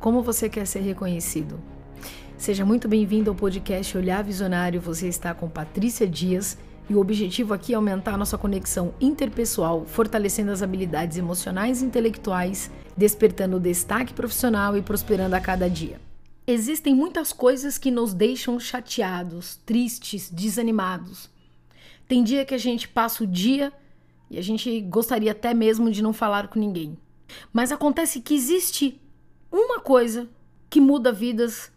Como você quer ser reconhecido? Seja muito bem-vindo ao podcast Olhar Visionário. Você está com Patrícia Dias e o objetivo aqui é aumentar nossa conexão interpessoal, fortalecendo as habilidades emocionais e intelectuais, despertando o destaque profissional e prosperando a cada dia. Existem muitas coisas que nos deixam chateados, tristes, desanimados. Tem dia que a gente passa o dia e a gente gostaria até mesmo de não falar com ninguém. Mas acontece que existe uma coisa que muda vidas,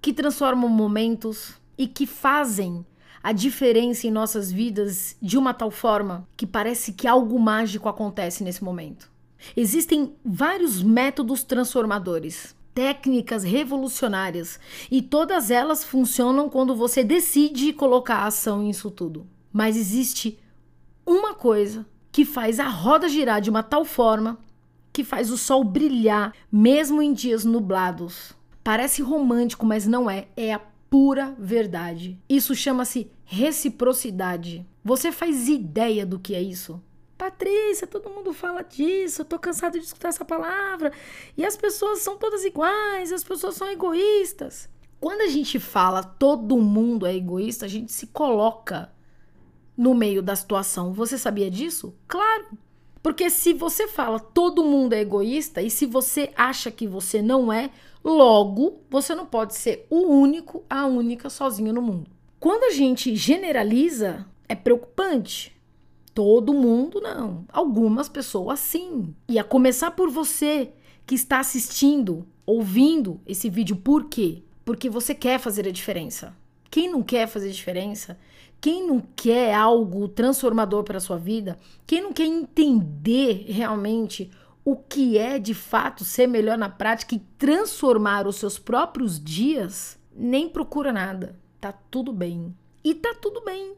que transforma momentos e que fazem a diferença em nossas vidas de uma tal forma que parece que algo mágico acontece nesse momento. Existem vários métodos transformadores, técnicas revolucionárias, e todas elas funcionam quando você decide colocar ação nisso tudo. Mas existe uma coisa que faz a roda girar de uma tal forma que faz o sol brilhar mesmo em dias nublados. Parece romântico, mas não é. É a pura verdade. Isso chama-se reciprocidade. Você faz ideia do que é isso? Patrícia, todo mundo fala disso, eu tô cansado de escutar essa palavra. E as pessoas são todas iguais, as pessoas são egoístas. Quando a gente fala todo mundo é egoísta, a gente se coloca no meio da situação. Você sabia disso? Claro. Porque se você fala todo mundo é egoísta e se você acha que você não é, logo você não pode ser o único, a única sozinho no mundo. Quando a gente generaliza, é preocupante. Todo mundo não. Algumas pessoas sim. E a começar por você que está assistindo, ouvindo esse vídeo, por quê? Porque você quer fazer a diferença. Quem não quer fazer diferença quem não quer algo transformador para a sua vida, quem não quer entender realmente o que é de fato ser melhor na prática e transformar os seus próprios dias, nem procura nada. Tá tudo bem. E tá tudo bem.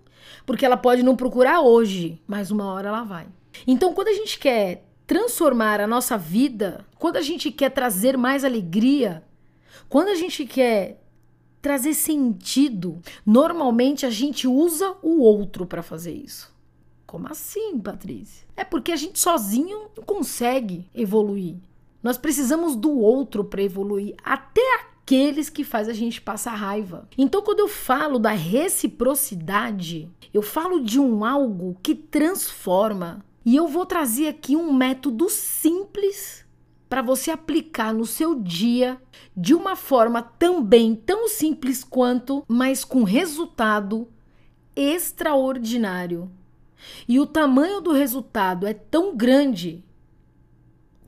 Porque ela pode não procurar hoje, mas uma hora ela vai. Então, quando a gente quer transformar a nossa vida, quando a gente quer trazer mais alegria, quando a gente quer trazer sentido. Normalmente a gente usa o outro para fazer isso. Como assim, Patrícia? É porque a gente sozinho não consegue evoluir. Nós precisamos do outro para evoluir, até aqueles que faz a gente passar raiva. Então, quando eu falo da reciprocidade, eu falo de um algo que transforma. E eu vou trazer aqui um método simples para você aplicar no seu dia de uma forma também tão simples quanto, mas com resultado extraordinário. E o tamanho do resultado é tão grande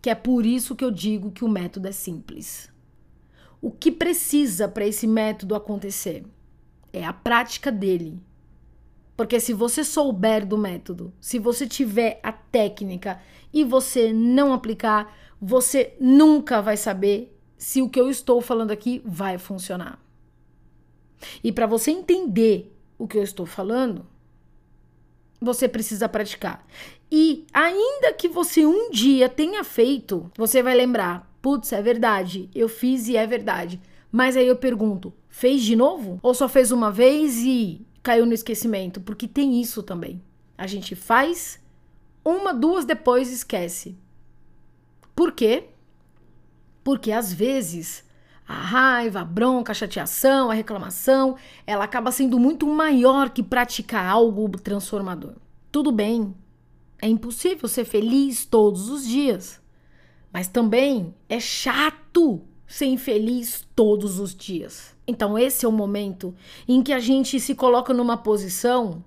que é por isso que eu digo que o método é simples. O que precisa para esse método acontecer é a prática dele. Porque se você souber do método, se você tiver a técnica e você não aplicar, você nunca vai saber se o que eu estou falando aqui vai funcionar. E para você entender o que eu estou falando, você precisa praticar. E ainda que você um dia tenha feito, você vai lembrar: putz, é verdade, eu fiz e é verdade. Mas aí eu pergunto: fez de novo? Ou só fez uma vez e caiu no esquecimento? Porque tem isso também. A gente faz, uma, duas depois esquece. Por quê? Porque às vezes a raiva, a bronca, a chateação, a reclamação, ela acaba sendo muito maior que praticar algo transformador. Tudo bem, é impossível ser feliz todos os dias, mas também é chato ser infeliz todos os dias. Então, esse é o momento em que a gente se coloca numa posição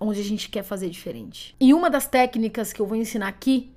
onde a gente quer fazer diferente. E uma das técnicas que eu vou ensinar aqui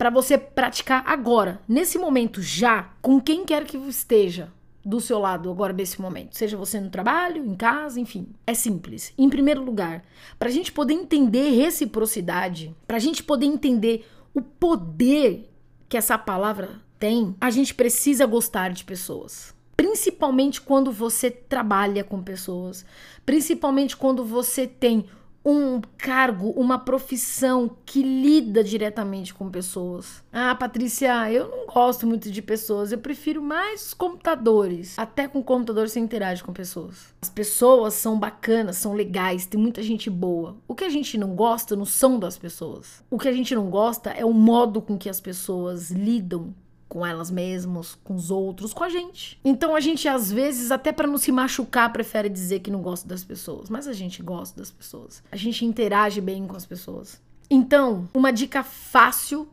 para você praticar agora, nesse momento, já, com quem quer que esteja do seu lado agora nesse momento, seja você no trabalho, em casa, enfim. É simples. Em primeiro lugar, para a gente poder entender reciprocidade, para a gente poder entender o poder que essa palavra tem, a gente precisa gostar de pessoas. Principalmente quando você trabalha com pessoas, principalmente quando você tem um cargo, uma profissão que lida diretamente com pessoas. Ah, Patrícia, eu não gosto muito de pessoas, eu prefiro mais computadores. Até com computador você interage com pessoas. As pessoas são bacanas, são legais, tem muita gente boa. O que a gente não gosta não são das pessoas. O que a gente não gosta é o modo com que as pessoas lidam com elas mesmas, com os outros, com a gente. Então a gente às vezes até para não se machucar prefere dizer que não gosta das pessoas, mas a gente gosta das pessoas. A gente interage bem com as pessoas. Então, uma dica fácil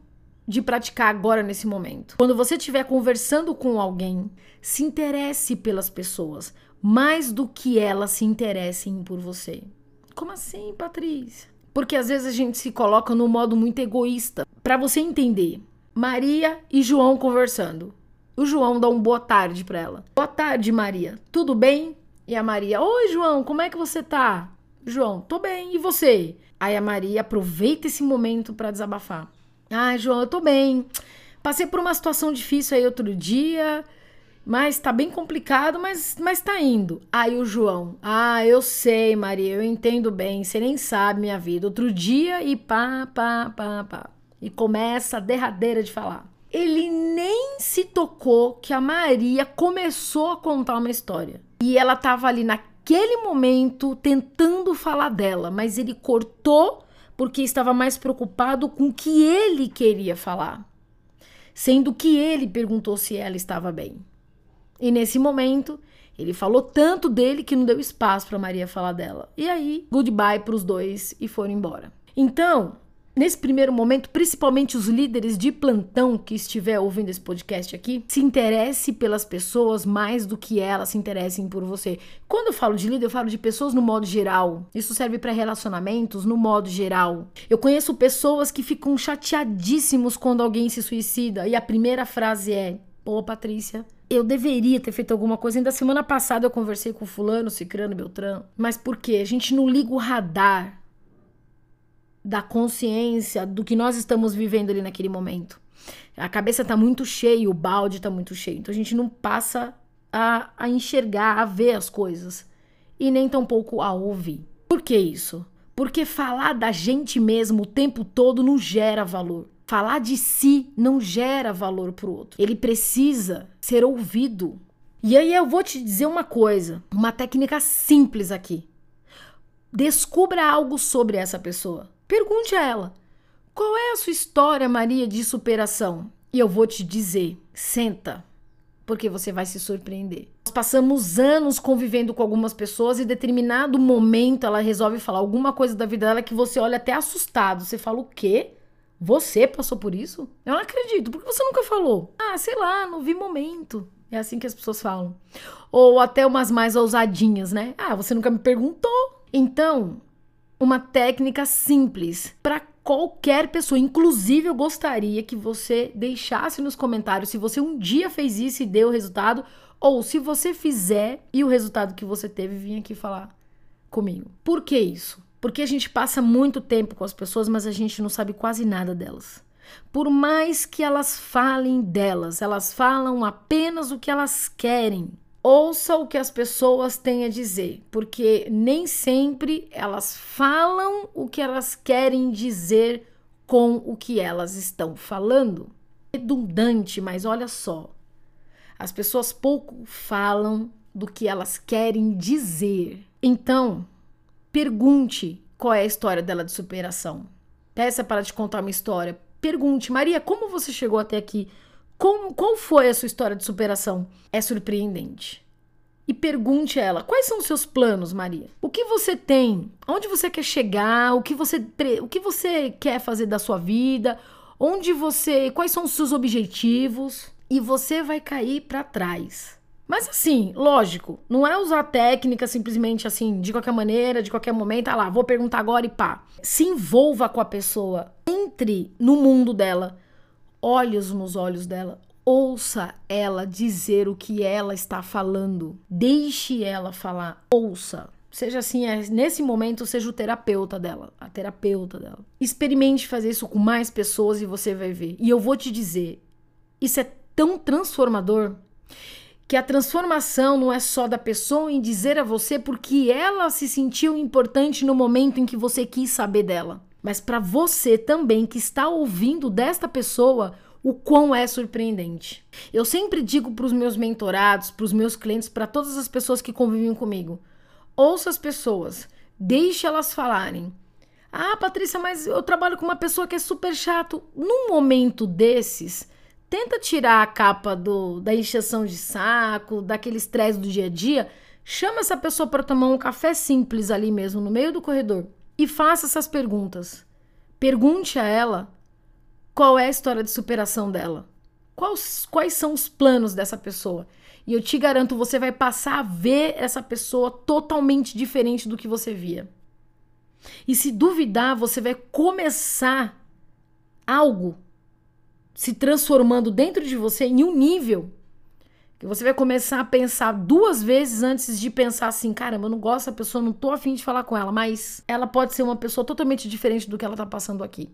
de praticar agora nesse momento. Quando você estiver conversando com alguém, se interesse pelas pessoas mais do que elas se interessem por você. Como assim, Patrícia? Porque às vezes a gente se coloca no modo muito egoísta. Para você entender, Maria e João conversando. O João dá um boa tarde para ela. Boa tarde, Maria. Tudo bem? E a Maria: Oi, João, como é que você tá? João: Tô bem. E você? Aí a Maria aproveita esse momento para desabafar. Ah, João, eu tô bem. Passei por uma situação difícil aí outro dia, mas tá bem complicado, mas, mas tá indo. Aí o João, ah, eu sei, Maria, eu entendo bem, você nem sabe minha vida. Outro dia e pá, pá, pá, pá e começa a derradeira de falar. Ele nem se tocou que a Maria começou a contar uma história. E ela estava ali naquele momento tentando falar dela, mas ele cortou porque estava mais preocupado com o que ele queria falar, sendo que ele perguntou se ela estava bem. E nesse momento, ele falou tanto dele que não deu espaço para Maria falar dela. E aí, goodbye para os dois e foram embora. Então, Nesse primeiro momento, principalmente os líderes de plantão que estiver ouvindo esse podcast aqui, se interesse pelas pessoas mais do que elas se interessem por você. Quando eu falo de líder, eu falo de pessoas no modo geral. Isso serve para relacionamentos no modo geral. Eu conheço pessoas que ficam chateadíssimos quando alguém se suicida e a primeira frase é: "Pô, Patrícia, eu deveria ter feito alguma coisa. Ainda semana passada eu conversei com fulano, cicrano, beltrano. Mas por quê? A gente não liga o radar da consciência do que nós estamos vivendo ali naquele momento. A cabeça tá muito cheia, o balde tá muito cheio. Então a gente não passa a, a enxergar, a ver as coisas. E nem tampouco a ouvir. Por que isso? Porque falar da gente mesmo o tempo todo não gera valor. Falar de si não gera valor pro outro. Ele precisa ser ouvido. E aí eu vou te dizer uma coisa, uma técnica simples aqui. Descubra algo sobre essa pessoa. Pergunte a ela: qual é a sua história, Maria, de superação? E eu vou te dizer: senta, porque você vai se surpreender. Nós passamos anos convivendo com algumas pessoas e determinado momento ela resolve falar alguma coisa da vida dela que você olha até assustado. Você fala: o quê? Você passou por isso? Eu não acredito. Por que você nunca falou? Ah, sei lá, não vi momento. É assim que as pessoas falam. Ou até umas mais ousadinhas, né? Ah, você nunca me perguntou. Então, uma técnica simples para qualquer pessoa. Inclusive, eu gostaria que você deixasse nos comentários se você um dia fez isso e deu o resultado, ou se você fizer e o resultado que você teve, vim aqui falar comigo. Por que isso? Porque a gente passa muito tempo com as pessoas, mas a gente não sabe quase nada delas. Por mais que elas falem delas, elas falam apenas o que elas querem. Ouça o que as pessoas têm a dizer, porque nem sempre elas falam o que elas querem dizer com o que elas estão falando. Redundante, mas olha só. As pessoas pouco falam do que elas querem dizer. Então, pergunte qual é a história dela de superação. Peça para te contar uma história. Pergunte, Maria, como você chegou até aqui? Como, qual foi a sua história de superação? É surpreendente. E pergunte a ela: quais são os seus planos, Maria? O que você tem? Onde você quer chegar? O que você, o que você quer fazer da sua vida? Onde você. Quais são os seus objetivos? E você vai cair para trás. Mas assim, lógico, não é usar técnica simplesmente assim, de qualquer maneira, de qualquer momento, ah lá, vou perguntar agora e pá. Se envolva com a pessoa, entre no mundo dela olhos nos olhos dela. Ouça ela dizer o que ela está falando. Deixe ela falar. Ouça. Seja assim, é, nesse momento, seja o terapeuta dela, a terapeuta dela. Experimente fazer isso com mais pessoas e você vai ver. E eu vou te dizer, isso é tão transformador que a transformação não é só da pessoa em dizer a você porque ela se sentiu importante no momento em que você quis saber dela mas para você também que está ouvindo desta pessoa o quão é surpreendente. Eu sempre digo para os meus mentorados, para os meus clientes, para todas as pessoas que convivem comigo: ouça as pessoas, deixe elas falarem. Ah, Patrícia, mas eu trabalho com uma pessoa que é super chato. Num momento desses, Tenta tirar a capa do, da encheção de saco, daquele estresse do dia a dia. Chama essa pessoa para tomar um café simples ali mesmo, no meio do corredor. E faça essas perguntas. Pergunte a ela qual é a história de superação dela. Quais, quais são os planos dessa pessoa? E eu te garanto, você vai passar a ver essa pessoa totalmente diferente do que você via. E se duvidar, você vai começar algo se transformando dentro de você em um nível que você vai começar a pensar duas vezes antes de pensar assim, caramba, eu não gosto dessa pessoa, não tô afim de falar com ela, mas ela pode ser uma pessoa totalmente diferente do que ela tá passando aqui.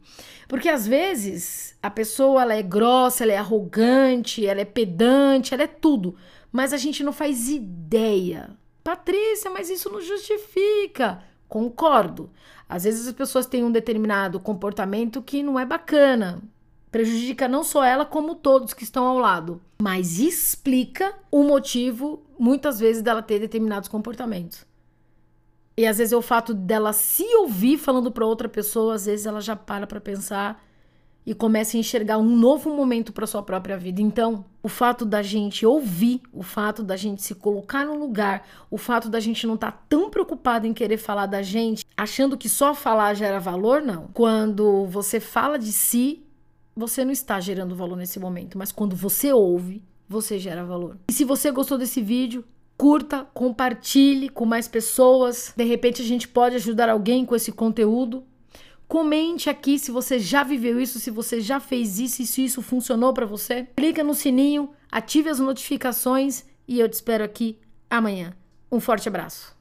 Porque às vezes a pessoa ela é grossa, ela é arrogante, ela é pedante, ela é tudo, mas a gente não faz ideia. Patrícia, mas isso não justifica. Concordo. Às vezes as pessoas têm um determinado comportamento que não é bacana. Prejudica não só ela, como todos que estão ao lado. Mas explica o motivo, muitas vezes, dela ter determinados comportamentos. E às vezes é o fato dela se ouvir falando para outra pessoa, às vezes ela já para para pensar e começa a enxergar um novo momento para sua própria vida. Então, o fato da gente ouvir, o fato da gente se colocar no lugar, o fato da gente não estar tá tão preocupado em querer falar da gente, achando que só falar gera valor, não. Quando você fala de si, você não está gerando valor nesse momento, mas quando você ouve, você gera valor. E se você gostou desse vídeo, curta, compartilhe com mais pessoas. De repente a gente pode ajudar alguém com esse conteúdo. Comente aqui se você já viveu isso, se você já fez isso e se isso funcionou para você. Clica no sininho, ative as notificações e eu te espero aqui amanhã. Um forte abraço.